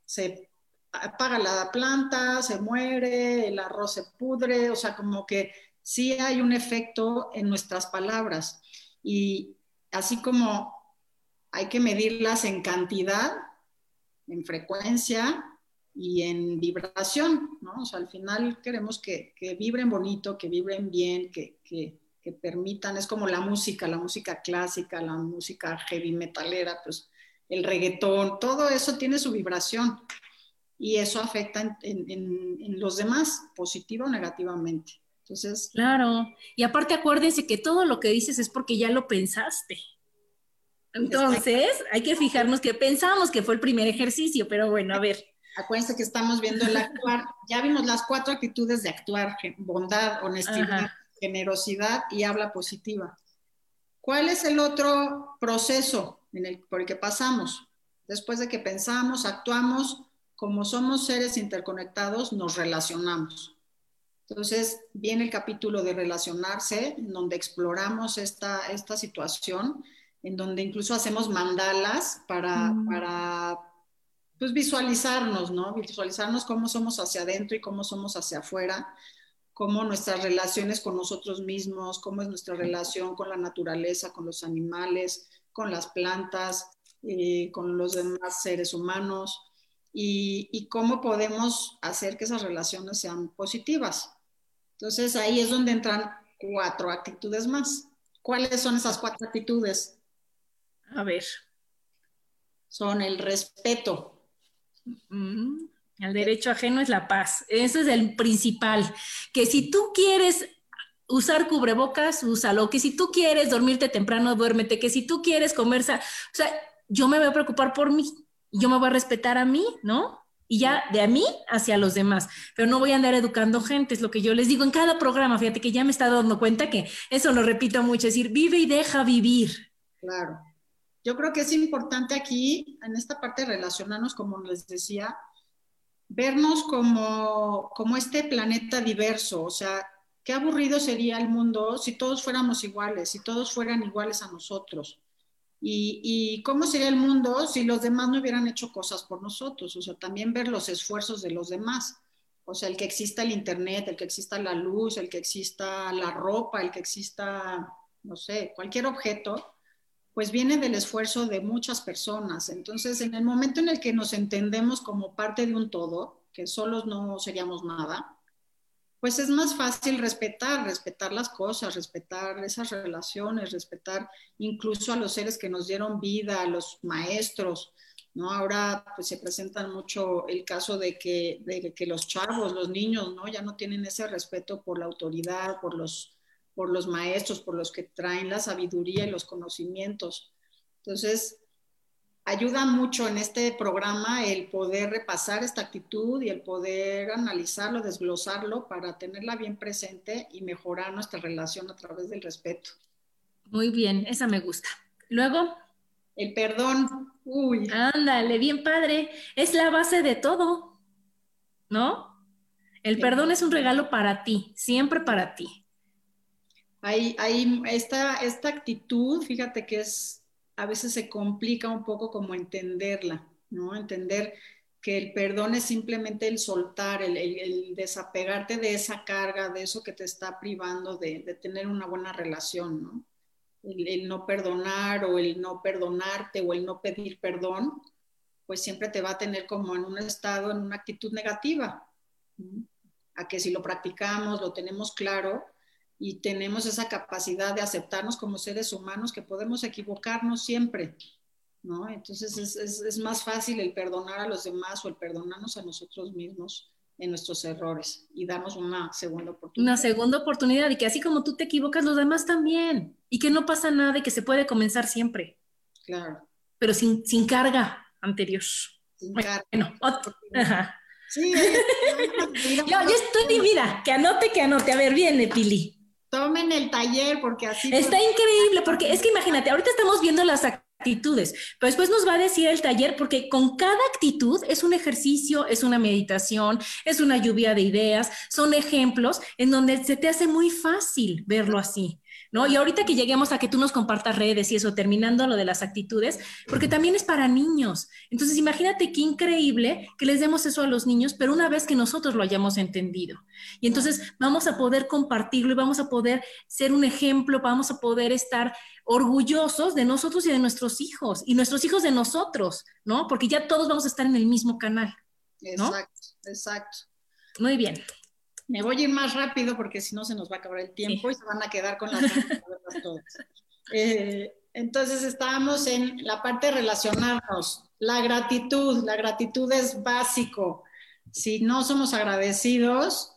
se apaga la planta, se muere, el arroz se pudre, o sea, como que sí hay un efecto en nuestras palabras. Y así como hay que medirlas en cantidad, en frecuencia y en vibración, ¿no? O sea, al final queremos que, vibren bonito, que vibren bien, que, que, permitan, es como la música, la música clásica, la música heavy metalera, pues el reggaetón, todo eso tiene su vibración y eso afecta en, los demás, positiva o negativamente. Entonces. Claro, y aparte acuérdense que todo lo que dices es porque ya lo pensaste. Entonces, hay que fijarnos que pensamos que fue el primer ejercicio, pero bueno, a ver. Acuérdense que estamos viendo el actuar. Ya vimos las cuatro actitudes de actuar: bondad, honestidad, generosidad y habla positiva. ¿Cuál es el otro proceso en el, por el que pasamos? Después de que pensamos, actuamos, como somos seres interconectados, nos relacionamos. Entonces, viene el capítulo de relacionarse, en donde exploramos esta, esta situación, en donde incluso hacemos mandalas para, mm. para pues, visualizarnos, ¿no? Visualizarnos cómo somos hacia adentro y cómo somos hacia afuera, cómo nuestras relaciones con nosotros mismos, cómo es nuestra relación con la naturaleza, con los animales, con las plantas, eh, con los demás seres humanos y, cómo podemos hacer que esas relaciones sean positivas. Entonces ahí es donde entran cuatro actitudes más. ¿Cuáles son esas cuatro actitudes? A ver. Son el respeto. El derecho ajeno es la paz. Ese es el principal. Que si tú quieres usar cubrebocas, úsalo. Que si tú quieres dormirte temprano, duérmete. Que si tú quieres comer, o sea, yo me voy a preocupar por mí yo me voy a respetar a mí, ¿no? Y ya de a mí hacia los demás, pero no voy a andar educando gente, es lo que yo les digo en cada programa, fíjate que ya me está dando cuenta que eso lo repito mucho, es decir, vive y deja vivir. Claro. Yo creo que es importante aquí, en esta parte, relacionarnos, como les decía, vernos como, como este planeta diverso, o sea, qué aburrido sería el mundo si todos fuéramos iguales, si todos fueran iguales a nosotros. Y, cómo sería el mundo si los demás no hubieran hecho cosas por nosotros, o sea, también ver los esfuerzos de los demás. O sea, el que exista el Internet, el que exista la luz, el que exista la ropa, el que exista, no sé, cualquier objeto, pues viene del esfuerzo de muchas personas. Entonces, en el momento en el que nos entendemos como parte de un todo, que solos no seríamos nada, pues es más fácil respetar, respetar las cosas, respetar esas relaciones, respetar incluso a los seres que nos dieron vida, a los maestros, ¿no? Ahora pues se presentan mucho el caso de que, de que los chavos, los niños, ¿no? Ya no tienen ese respeto por la autoridad, por los, por los maestros, por los que traen la sabiduría y los conocimientos. Entonces, ayuda mucho en este programa el poder repasar esta actitud y el poder analizarlo, desglosarlo para tenerla bien presente y mejorar nuestra relación a través del respeto. Muy bien, esa me gusta. Luego. El perdón. Uy. Ándale, bien padre. Es la base de todo, ¿no? El perdón es un regalo para ti, siempre para ti. Hay, hay esta, esta actitud, fíjate que es a veces se complica un poco como entenderla, ¿no? Entender que el perdón es simplemente el soltar, el, desapegarte de esa carga, de eso que te está privando de, tener una buena relación, ¿no? El, no perdonar o el no perdonarte o el no pedir perdón, pues siempre te va a tener como en un estado, en una actitud negativa. A que si lo practicamos, lo tenemos claro, y tenemos esa capacidad de aceptarnos como seres humanos que podemos equivocarnos siempre, ¿no? Entonces es, es, más fácil el perdonar a los demás o el perdonarnos a nosotros mismos en nuestros errores y darnos una segunda oportunidad. Una segunda oportunidad y que así como tú te equivocas, los demás también. Y que no pasa nada y que se puede comenzar siempre. Claro. Pero sin, sin carga anterior. Sin carga. Bueno, otro. Sí, yo, yo estoy vida. que anote, que anote. A ver, viene, Pili tomen el taller porque así... Está increíble, porque es que imagínate, ahorita estamos viendo las actitudes, pero después nos va a decir el taller porque con cada actitud es un ejercicio, es una meditación, es una lluvia de ideas, son ejemplos en donde se te hace muy fácil verlo así. ¿no? Y ahorita que lleguemos a que tú nos compartas redes y eso, terminando lo de las actitudes, porque también es para niños. Entonces, imagínate qué increíble que les demos eso a los niños, pero una vez que nosotros lo hayamos entendido. Y entonces vamos a poder compartirlo y vamos a poder ser un ejemplo, vamos a poder estar orgullosos de nosotros y de nuestros hijos, y nuestros hijos de nosotros, ¿no? Porque ya todos vamos a estar en el mismo canal. Exacto, exacto. Muy bien. Me voy a ir más rápido porque si no se nos va a acabar el tiempo y se van a quedar con las todas. Eh, entonces estábamos en la parte de relacionarnos. La gratitud, la gratitud es básico. Si no somos agradecidos,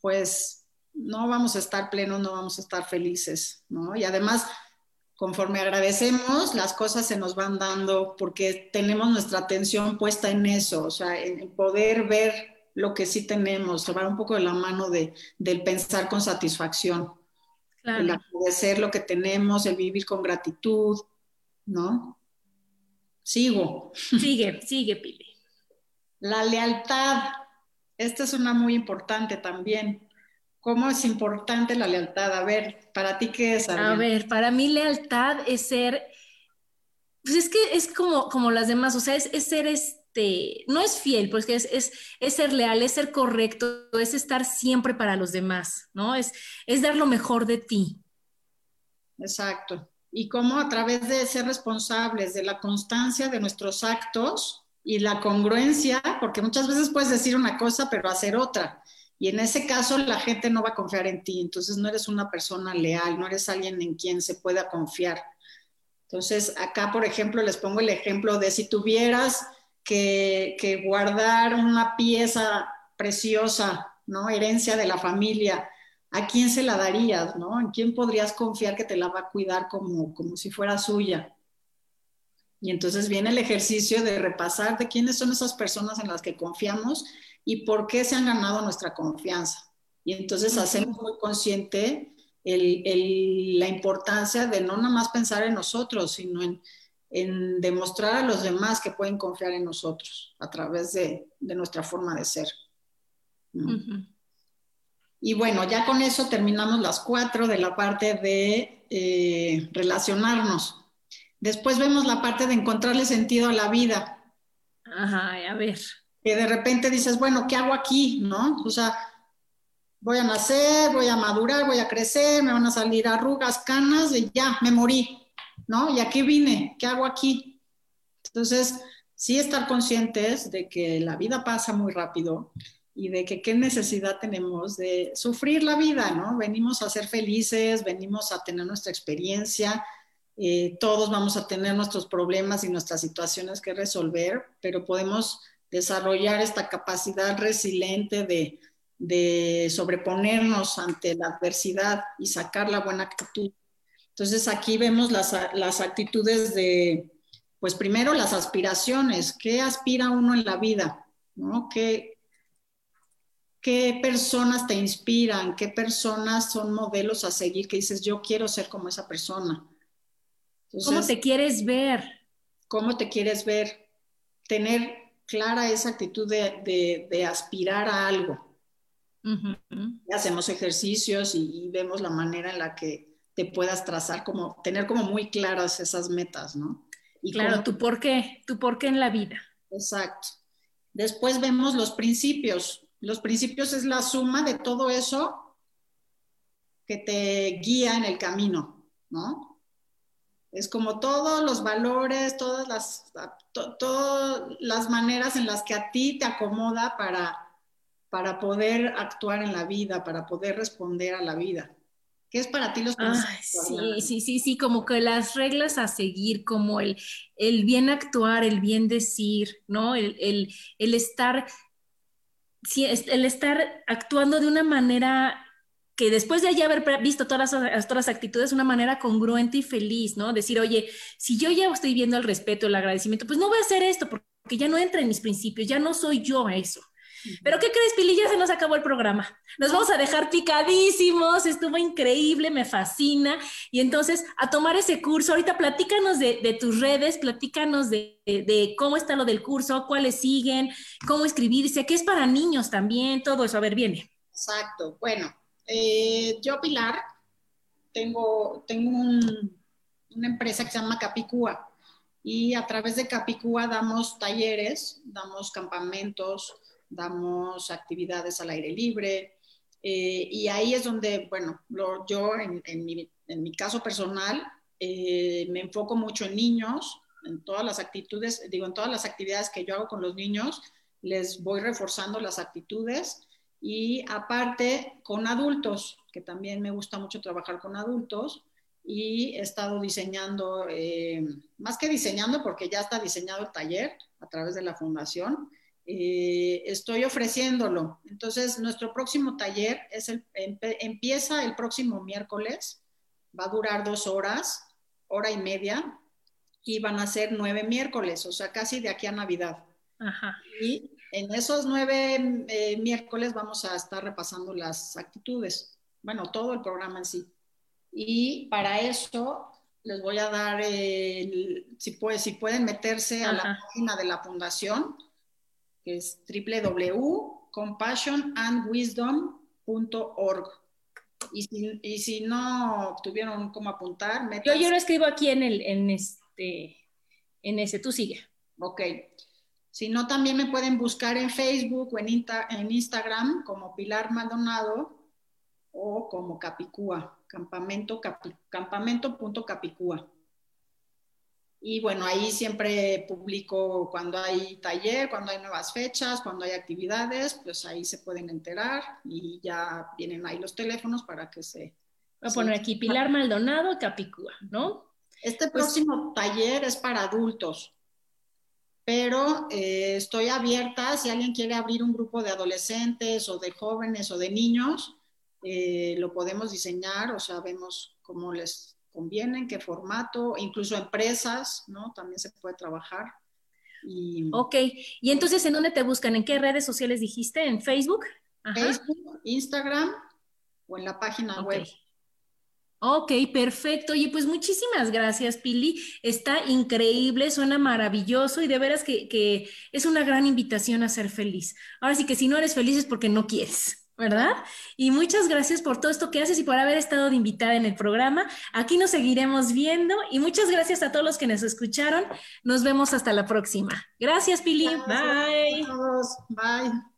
pues no vamos a estar plenos, no vamos a estar felices, ¿no? Y además, conforme agradecemos, las cosas se nos van dando porque tenemos nuestra atención puesta en eso, o sea, en poder ver lo que sí tenemos, va un poco de la mano de, del pensar con satisfacción, el agradecer lo que tenemos, el vivir con gratitud, ¿no? Sigo. Sigue, sigue, Pili. La lealtad, esta es una muy importante también. ¿Cómo es importante la lealtad? A ver, ¿para ti qué es? A ver, para mí lealtad es ser, pues es que es como, como las demás, o sea, es, es ser es, este, no es fiel, porque es, es, ser leal, es ser correcto, es estar siempre para los demás, ¿no? Es, es dar lo mejor de ti. Exacto. Y cómo a través de ser responsables de la constancia de nuestros actos y la congruencia, porque muchas veces puedes decir una cosa pero hacer otra. Y en ese caso la gente no va a confiar en ti, entonces no eres una persona leal, no eres alguien en quien se pueda confiar. Entonces, acá, por ejemplo, les pongo el ejemplo de si tuvieras que, guardar una pieza preciosa, ¿no? Herencia de la familia, ¿a quién se la darías, ¿no? ¿En quién podrías confiar que te la va a cuidar como, como si fuera suya? Y entonces viene el ejercicio de repasar de quiénes son esas personas en las que confiamos y por qué se han ganado nuestra confianza. Y entonces hacemos muy consciente la importancia de no nada más pensar en nosotros, sino en en demostrar a los demás que pueden confiar en nosotros a través de, nuestra forma de ser. Y bueno, ya con eso terminamos las cuatro de la parte de eh, relacionarnos. Después vemos la parte de encontrarle sentido a la vida. Ajá, a ver. que de repente dices, bueno, ¿qué hago aquí? ¿No? O sea, voy a nacer, voy a madurar, voy a crecer, me van a salir arrugas, canas y ya, me morí, ¿no? Y aquí vine, ¿qué hago aquí? Entonces, sí estar conscientes de que la vida pasa muy rápido y de que qué necesidad tenemos de sufrir la vida, ¿no? Venimos a ser felices, venimos a tener nuestra experiencia, eh, todos vamos a tener nuestros problemas y nuestras situaciones que resolver, pero podemos desarrollar esta capacidad resiliente de, sobreponernos ante la adversidad y sacar la buena actitud. Entonces aquí vemos las, actitudes de, pues primero las aspiraciones, ¿qué aspira uno en la vida? ¿Qué, ¿Qué personas te inspiran? ¿Qué personas son modelos a seguir que dices, yo quiero ser como esa persona? ¿Cómo te quieres ver? ¿Cómo te quieres ver? Tener clara esa actitud de, de aspirar a algo. Hacemos ejercicios y, vemos la manera en la que te puedas trazar, como tener como muy claras esas metas, ¿no? Y claro, tu por qué, tu por qué en la vida. Exacto. Después vemos los principios. Los principios es la suma de todo eso que te guía en el camino, ¿no? Es como todos los valores, todas las, todas las maneras en las que a ti te acomoda para para poder actuar en la vida, para poder responder a la vida. ¿Qué es para ti los Sí, sí, sí, sí, como que las reglas a seguir, como el, el bien actuar, el bien decir, ¿no? El, el, el estar, sí, el estar actuando de una manera que después de ya haber visto todas las, todas las actitudes, una manera congruente y feliz, ¿no? Decir, oye, si yo ya estoy viendo el respeto, el agradecimiento, pues no voy a hacer esto porque ya no entra en mis principios, ya no soy yo a eso. Pero ¿qué crees, Pili? Ya se nos acabó el programa. Nos vamos a dejar picadísimos, estuvo increíble, me fascina. Y entonces, a tomar ese curso, ahorita platícanos de, tus redes, platícanos de, cómo está lo del curso, cuáles siguen, cómo inscribirse, qué es para niños también, todo eso. A ver, viene. Exacto. Bueno, eh, yo, Pilar, tengo, tengo una empresa que se llama Capicúa. Y a través de Capicúa damos talleres, damos campamentos, damos actividades al aire libre. Eh, y ahí es donde, bueno, yo en, mi, caso personal eh, me enfoco mucho en niños, en todas las actitudes, digo, en todas las actividades que yo hago con los niños, les voy reforzando las actitudes y aparte con adultos, que también me gusta mucho trabajar con adultos y he estado diseñando, eh, más que diseñando, porque ya está diseñado el taller a través de la fundación, eh, estoy ofreciéndolo. Entonces, nuestro próximo taller es el, empieza el próximo miércoles, va a durar dos horas, hora y media, y van a ser nueve miércoles, o sea, casi de aquí a Navidad. Y en esos nueve eh, miércoles vamos a estar repasando las actitudes, bueno, todo el programa en sí. Y para eso les voy a dar, si, si pueden meterse a la página de la fundación, que es www.compassionandwisdom.org. Y si, y si no tuvieron cómo apuntar, yo, yo lo escribo aquí en, el, en, este, en ese, tú sigue. Ok. Si no, también me pueden buscar en Facebook o en, en Instagram como Pilar Maldonado o como Capicúa, campamento, campamento.capicúa. Y bueno, ahí siempre publico cuando hay taller, cuando hay nuevas fechas, cuando hay actividades, pues ahí se pueden enterar y ya vienen ahí los teléfonos para que se... Voy a poner aquí Pilar Maldonado, Capicúa, ¿no? Este pues próximo taller es para adultos, pero eh, estoy abierta si alguien quiere abrir un grupo de adolescentes o de jóvenes o de niños, eh, lo podemos diseñar, o sea, vemos cómo les conviene, en qué formato, incluso empresas, ¿no? También se puede trabajar. Y, ok, y entonces, ¿en dónde te buscan? ¿En qué redes sociales dijiste? ¿En Facebook? Facebook, Instagram o en la página web. Ok, perfecto. Oye, pues muchísimas gracias, Pili. Está increíble, suena maravilloso y de veras que, que, es una gran invitación a ser feliz. Ahora sí que si no eres feliz es porque no quieres. ¿verdad? Y muchas gracias por todo esto que haces y por haber estado de invitada en el programa. Aquí nos seguiremos viendo y muchas gracias a todos los que nos escucharon. Nos vemos hasta la próxima. Gracias, Pili. Bye. Bye.